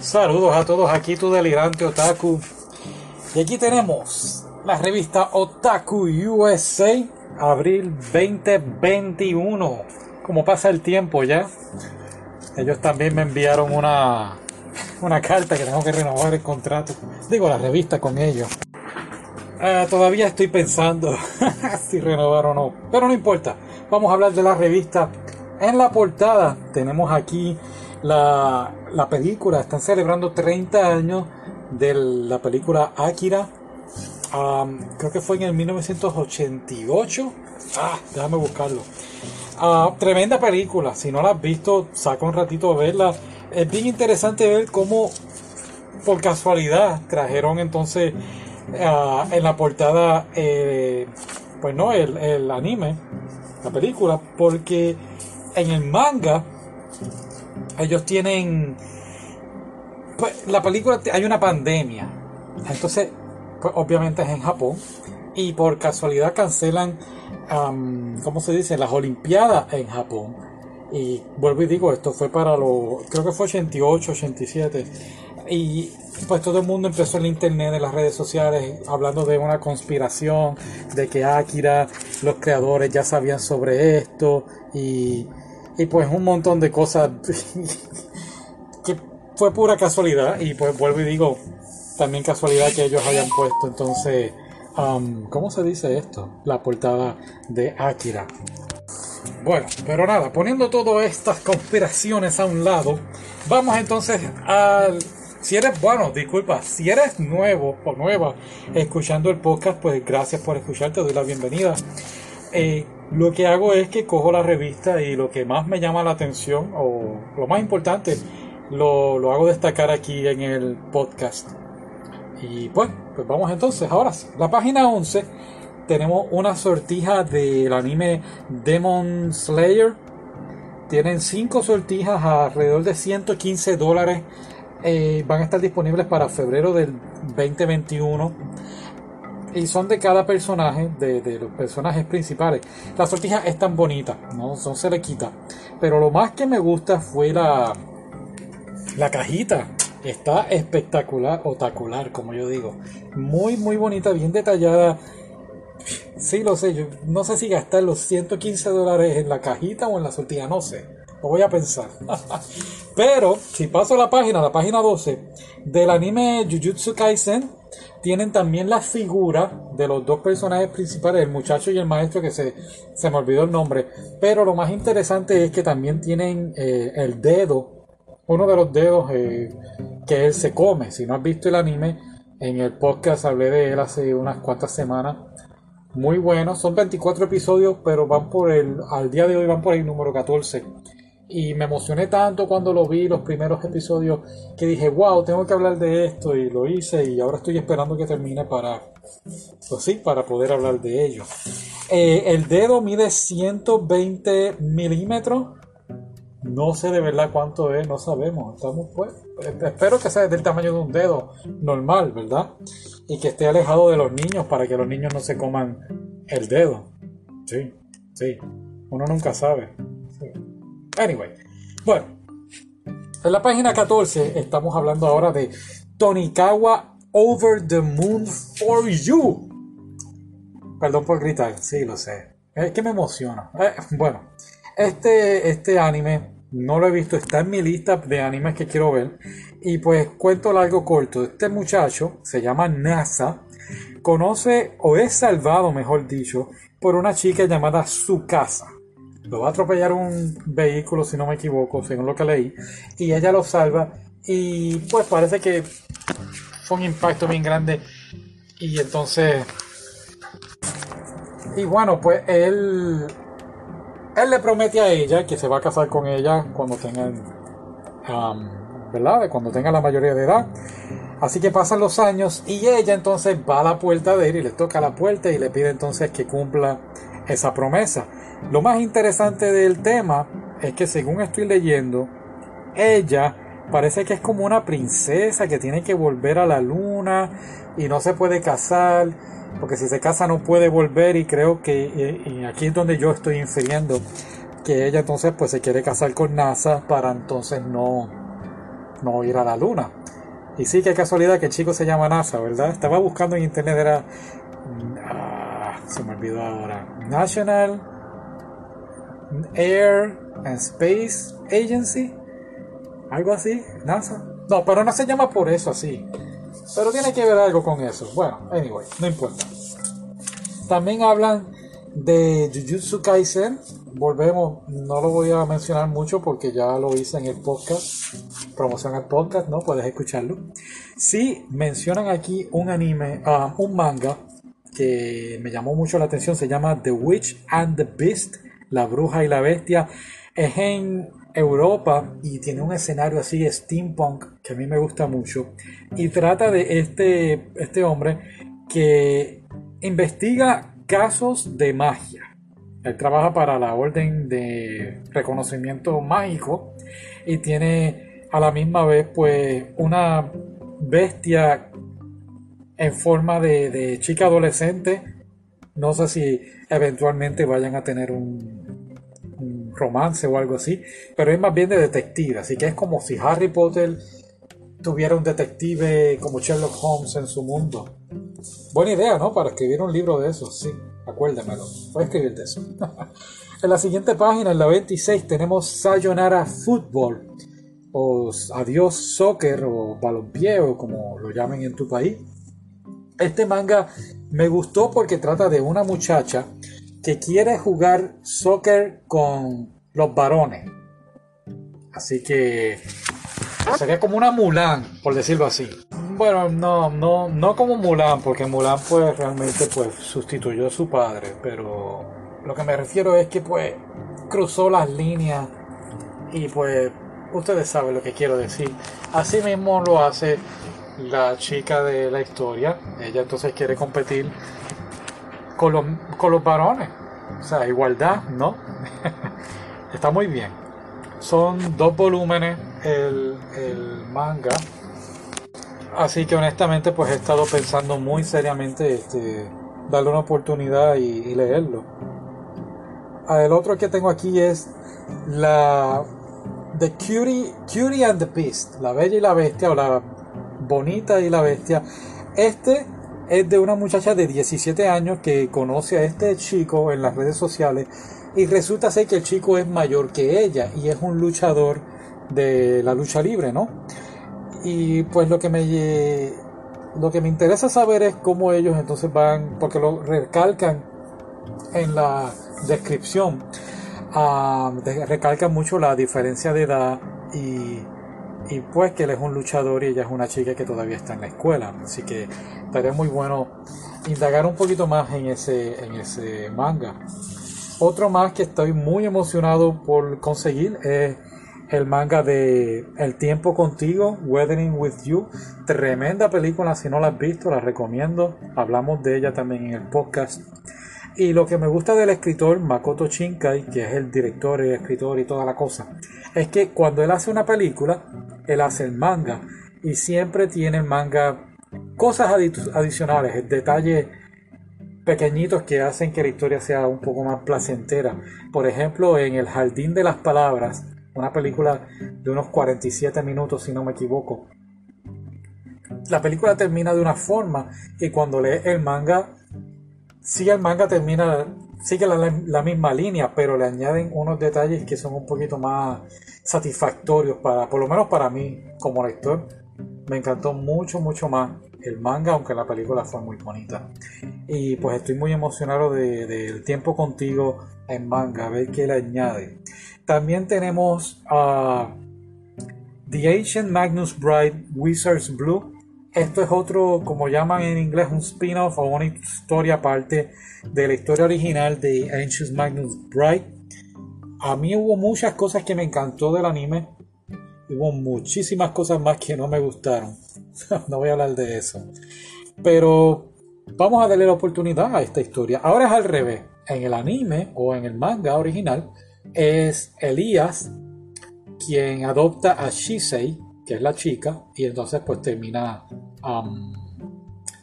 Saludos a todos, aquí tu delirante otaku. Y aquí tenemos la revista Otaku USA, abril 2021. Como pasa el tiempo ya. Ellos también me enviaron una, una carta que tengo que renovar el contrato. Digo, la revista con ellos. Ah, todavía estoy pensando si renovar o no. Pero no importa. Vamos a hablar de la revista. En la portada tenemos aquí la, la película. Están celebrando 30 años de la película Akira. creo que fue en el 1988. Ah, déjame buscarlo. Ah, tremenda película. Si no la has visto, saca un ratito a verla. Es bien interesante ver cómo, por casualidad, trajeron entonces ah, en la portada, eh, pues no, el, el anime, la película, porque en el manga ellos tienen pues la película hay una pandemia. Entonces pues obviamente es en Japón y por casualidad cancelan ¿cómo se dice? las olimpiadas en Japón. Y vuelvo y digo esto fue para los creo que fue 88 87 y pues todo el mundo empezó en el internet, en las redes sociales, hablando de una conspiración, de que Akira, los creadores ya sabían sobre esto, y y pues un montón de cosas que fue pura casualidad y pues vuelvo y digo también casualidad que ellos hayan puesto entonces um, ¿cómo se dice esto? la portada de Akira bueno, pero nada, poniendo todas estas conspiraciones a un lado, vamos entonces al... Si eres, bueno, disculpa, si eres nuevo o nueva escuchando el podcast, pues gracias por escuchar, te doy la bienvenida. Eh, lo que hago es que cojo la revista y lo que más me llama la atención, o lo más importante, lo, lo hago destacar aquí en el podcast. Y pues, pues vamos entonces, ahora la página 11 tenemos una sortija del anime Demon Slayer. Tienen 5 sortijas alrededor de 115 dólares. Eh, van a estar disponibles para febrero del 2021 y son de cada personaje, de, los personajes principales. La sortija es tan bonita, no, no se le quita. Pero lo más que me gusta fue la, la cajita. Está espectacular, otacular, como yo digo. Muy, muy bonita, bien detallada. Sí, lo sé, yo no sé si gastar los 115 dólares en la cajita o en la sortija, no sé. Lo voy a pensar. Pero, si paso a la página, la página 12, del anime Jujutsu Kaisen, tienen también la figura de los dos personajes principales, el muchacho y el maestro, que se, se me olvidó el nombre. Pero lo más interesante es que también tienen eh, el dedo, uno de los dedos eh, que él se come. Si no has visto el anime, en el podcast hablé de él hace unas cuantas semanas. Muy bueno, son 24 episodios, pero van por el, al día de hoy van por el número 14 y me emocioné tanto cuando lo vi los primeros episodios que dije, wow, tengo que hablar de esto y lo hice y ahora estoy esperando que termine para, pues sí, para poder hablar de ello. Eh, el dedo mide 120 milímetros. No sé de verdad cuánto es, no sabemos. Estamos pues, espero que sea del tamaño de un dedo normal, ¿verdad? Y que esté alejado de los niños para que los niños no se coman el dedo. Sí, sí. Uno nunca sabe. Anyway, bueno, en la página 14 estamos hablando ahora de Tonikawa Over the Moon for You. Perdón por gritar, sí, lo sé. Es que me emociona. Eh, bueno, este, este anime no lo he visto, está en mi lista de animes que quiero ver. Y pues cuento algo corto. Este muchacho se llama NASA. Conoce o es salvado, mejor dicho, por una chica llamada Sukasa lo va a atropellar un vehículo, si no me equivoco, según lo que leí, y ella lo salva. Y pues parece que fue un impacto bien grande. Y entonces. Y bueno, pues él. Él le promete a ella que se va a casar con ella cuando tengan. ¿Verdad? Cuando tenga la mayoría de edad. Así que pasan los años y ella entonces va a la puerta de él y le toca la puerta y le pide entonces que cumpla esa promesa. Lo más interesante del tema es que según estoy leyendo, ella parece que es como una princesa que tiene que volver a la luna y no se puede casar, porque si se casa no puede volver y creo que y aquí es donde yo estoy infiriendo que ella entonces pues se quiere casar con NASA para entonces no no ir a la luna. Y sí, qué casualidad que el chico se llama NASA, ¿verdad? Estaba buscando en internet, era... Ah, se me olvidó ahora. National Air and Space Agency. Algo así, NASA. No, pero no se llama por eso así. Pero tiene que ver algo con eso. Bueno, anyway, no importa. También hablan de Jujutsu Kaisen. Volvemos, no lo voy a mencionar mucho porque ya lo hice en el podcast. Promoción al podcast, ¿no? Puedes escucharlo. Sí, mencionan aquí un anime, uh, un manga que me llamó mucho la atención. Se llama The Witch and the Beast, La Bruja y la Bestia. Es en Europa y tiene un escenario así steampunk que a mí me gusta mucho. Y trata de este, este hombre que investiga casos de magia. Él trabaja para la Orden de Reconocimiento Mágico y tiene a la misma vez pues una bestia en forma de, chica adolescente. No sé si eventualmente vayan a tener un romance o algo así, pero es más bien de detective, así que es como si Harry Potter tuviera un detective como Sherlock Holmes en su mundo. Buena idea, ¿no? Para escribir un libro de eso, sí, acuérdamelo. Voy a escribir de eso. en la siguiente página, en la 26, tenemos Sayonara Football, o Adiós Soccer, o Balompié, o como lo llamen en tu país. Este manga me gustó porque trata de una muchacha que quiere jugar soccer con los varones. Así que sería como una Mulan, por decirlo así. Bueno, no, no, no como Mulan, porque Mulan pues realmente pues sustituyó a su padre, pero lo que me refiero es que pues cruzó las líneas y pues ustedes saben lo que quiero decir. Así mismo lo hace la chica de la historia. Ella entonces quiere competir con los, con los varones. O sea, igualdad, ¿no? Está muy bien. Son dos volúmenes el, manga. Así que honestamente pues he estado pensando muy seriamente este, darle una oportunidad y, leerlo. Ah, el otro que tengo aquí es la The Cutie, Cutie and the Beast, la bella y la bestia o la bonita y la bestia. Este es de una muchacha de 17 años que conoce a este chico en las redes sociales y resulta ser que el chico es mayor que ella y es un luchador de la lucha libre, ¿no? Y pues lo que me lo que me interesa saber es cómo ellos entonces van, porque lo recalcan en la descripción, uh, recalcan mucho la diferencia de edad y, y, pues que él es un luchador y ella es una chica que todavía está en la escuela, así que estaría muy bueno indagar un poquito más en ese, en ese manga. Otro más que estoy muy emocionado por conseguir es el manga de El tiempo contigo, Weathering with You. Tremenda película, si no la has visto, la recomiendo. Hablamos de ella también en el podcast. Y lo que me gusta del escritor Makoto Shinkai, que es el director y escritor y toda la cosa, es que cuando él hace una película, él hace el manga. Y siempre tiene el manga cosas adicionales, detalles pequeñitos que hacen que la historia sea un poco más placentera. Por ejemplo, en El Jardín de las Palabras, una película de unos 47 minutos, si no me equivoco. La película termina de una forma y cuando lees el manga, sigue el manga termina, sigue la, la, misma línea, pero le añaden unos detalles que son un poquito más satisfactorios para, por lo menos para mí como lector. Me encantó mucho, mucho más el manga, aunque la película fue muy bonita. Y pues estoy muy emocionado del de, tiempo contigo en manga, a ver qué le añade. También tenemos a The Ancient Magnus Bride Wizards Blue. Esto es otro, como llaman en inglés, un spin-off o una historia aparte de la historia original de Ancient Magnus Bride. A mí hubo muchas cosas que me encantó del anime. Hubo muchísimas cosas más que no me gustaron. no voy a hablar de eso. Pero vamos a darle la oportunidad a esta historia. Ahora es al revés. En el anime o en el manga original es Elías quien adopta a Shisei, que es la chica, y entonces pues termina... Um,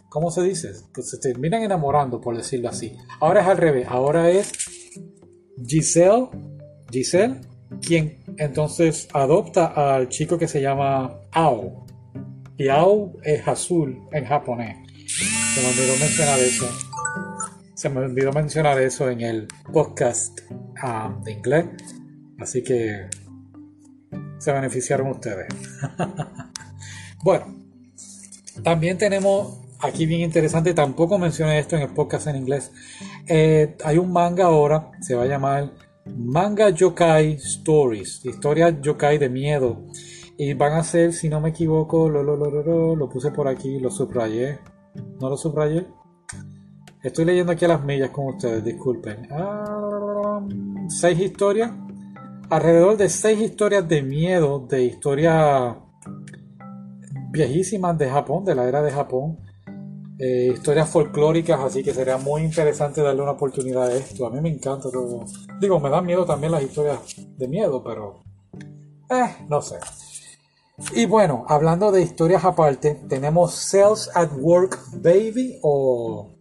¿Cómo se dice? Pues se terminan enamorando, por decirlo así. Ahora es al revés. Ahora es Giselle, Giselle quien entonces adopta al chico que se llama Ao. Y Ao es azul en japonés. Se me olvidó mencionar eso. Se me olvidó mencionar eso en el podcast de inglés. Así que se beneficiaron ustedes. bueno, también tenemos aquí bien interesante, tampoco mencioné esto en el podcast en inglés. Eh, hay un manga ahora, se va a llamar Manga Yokai Stories, historias yokai de miedo. Y van a ser, si no me equivoco, lo, lo, lo, lo, puse por aquí, lo subrayé. ¿No lo subrayé? Estoy leyendo aquí a las millas con ustedes, disculpen. Ah, seis historias. Alrededor de seis historias de miedo, de historias viejísimas de Japón, de la era de Japón. Eh, historias folclóricas, así que sería muy interesante darle una oportunidad a esto. A mí me encanta todo. Digo, me dan miedo también las historias de miedo, pero... Eh, no sé. Y bueno, hablando de historias aparte, tenemos Cells at Work Baby o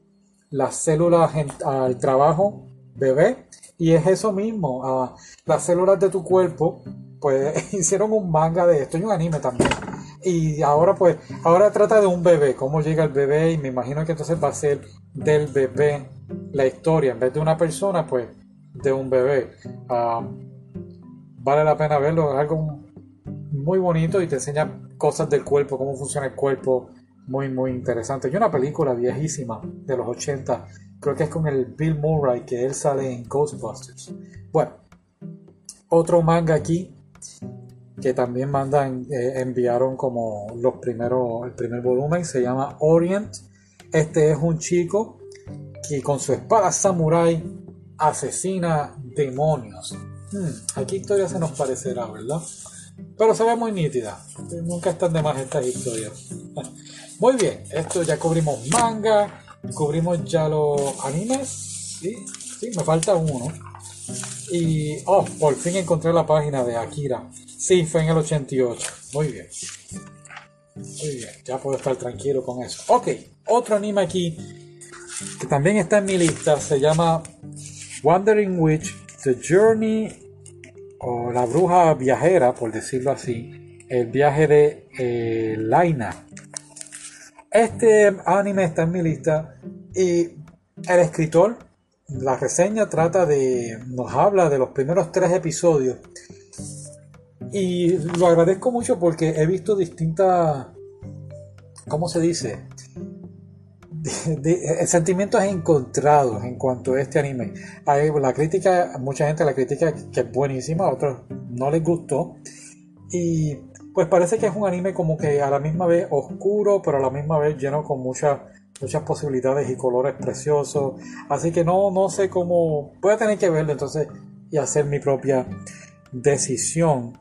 las células al trabajo bebé. Y es eso mismo, las células de tu cuerpo, pues hicieron un manga de esto y un anime también y ahora pues, ahora trata de un bebé, cómo llega el bebé y me imagino que entonces va a ser del bebé la historia, en vez de una persona pues de un bebé. Ah, vale la pena verlo, es algo muy bonito y te enseña cosas del cuerpo, cómo funciona el cuerpo, muy muy interesante. Y una película viejísima de los 80, creo que es con el Bill Murray que él sale en Ghostbusters. Bueno, otro manga aquí que también mandan, eh, enviaron como los primeros, el primer volumen, se llama Orient. Este es un chico que con su espada samurai asesina demonios. Hmm, aquí historia se nos parecerá, ¿verdad? Pero se ve muy nítida. Nunca están de más estas historias. Muy bien, esto ya cubrimos manga, cubrimos ya los animes. Sí, sí, me falta uno. Y, oh, por fin encontré la página de Akira. Sí, fue en el 88. Muy bien. Muy bien, ya puedo estar tranquilo con eso. Ok, otro anime aquí que también está en mi lista se llama Wandering Witch, The Journey o La Bruja Viajera, por decirlo así, el viaje de eh, Laina. Este anime está en mi lista y el escritor, la reseña trata de, nos habla de los primeros tres episodios y lo agradezco mucho porque he visto distintas, ¿cómo se dice? De, eh, sentimientos encontrados en cuanto a este anime. Hay, la crítica, mucha gente la critica que es buenísima, a otros no les gustó. Y pues parece que es un anime como que a la misma vez oscuro, pero a la misma vez lleno con muchas muchas posibilidades y colores preciosos. Así que no, no sé cómo. Voy a tener que verlo entonces y hacer mi propia decisión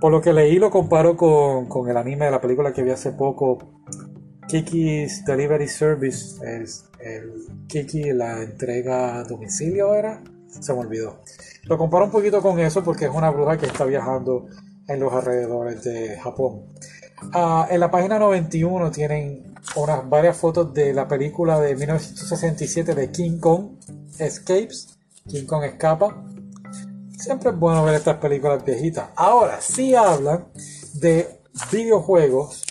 por lo que leí lo comparo con, el anime de la película que vi hace poco, Kiki's Delivery Service, es el Kiki la entrega a domicilio era, se me olvidó. Lo comparo un poquito con eso porque es una bruja que está viajando en los alrededores de Japón. Ah, en la página 91 tienen unas varias fotos de la película de 1967 de King Kong Escapes. King Kong escapa. Siempre es bueno ver estas películas viejitas. Ahora, sí hablan de videojuegos.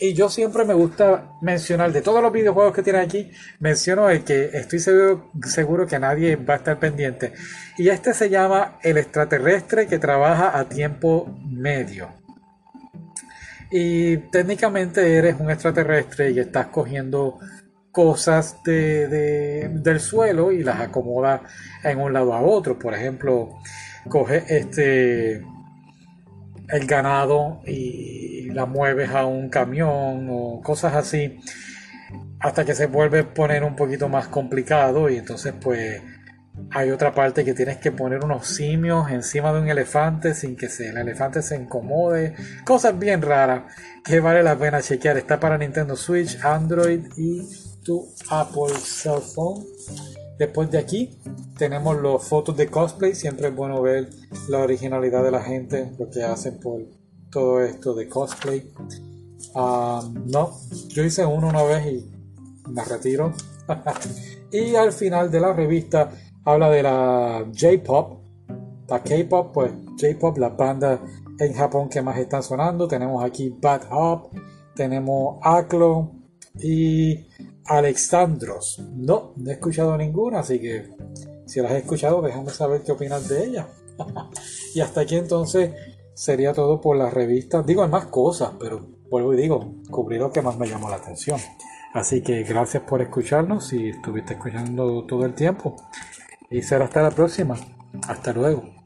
Y yo siempre me gusta mencionar, de todos los videojuegos que tiene aquí, menciono el que estoy seguro, seguro que nadie va a estar pendiente. Y este se llama El extraterrestre que trabaja a tiempo medio. Y técnicamente eres un extraterrestre y estás cogiendo cosas de, del suelo y las acomodas en un lado a otro. Por ejemplo, coge este el ganado y la mueves a un camión o cosas así hasta que se vuelve a poner un poquito más complicado y entonces pues hay otra parte que tienes que poner unos simios encima de un elefante sin que el elefante se incomode. Cosas bien raras que vale la pena chequear. Está para Nintendo Switch, Android y tu Apple Cell Phone. Después de aquí tenemos los fotos de cosplay. Siempre es bueno ver la originalidad de la gente, lo que hacen por todo esto de cosplay. no, yo hice uno una vez y me retiro. y al final de la revista habla de la J-Pop, Para K-pop, pues J-pop, las bandas en Japón que más están sonando. Tenemos aquí Bad Hop, tenemos Aklo y Alexandros. No, no he escuchado ninguna, así que si las he escuchado, déjame saber qué opinas de ellas. y hasta aquí entonces sería todo por la revista. Digo, hay más cosas, pero vuelvo y digo, cubrí lo que más me llamó la atención. Así que gracias por escucharnos y estuviste escuchando todo el tiempo. Y será hasta la próxima. Hasta luego.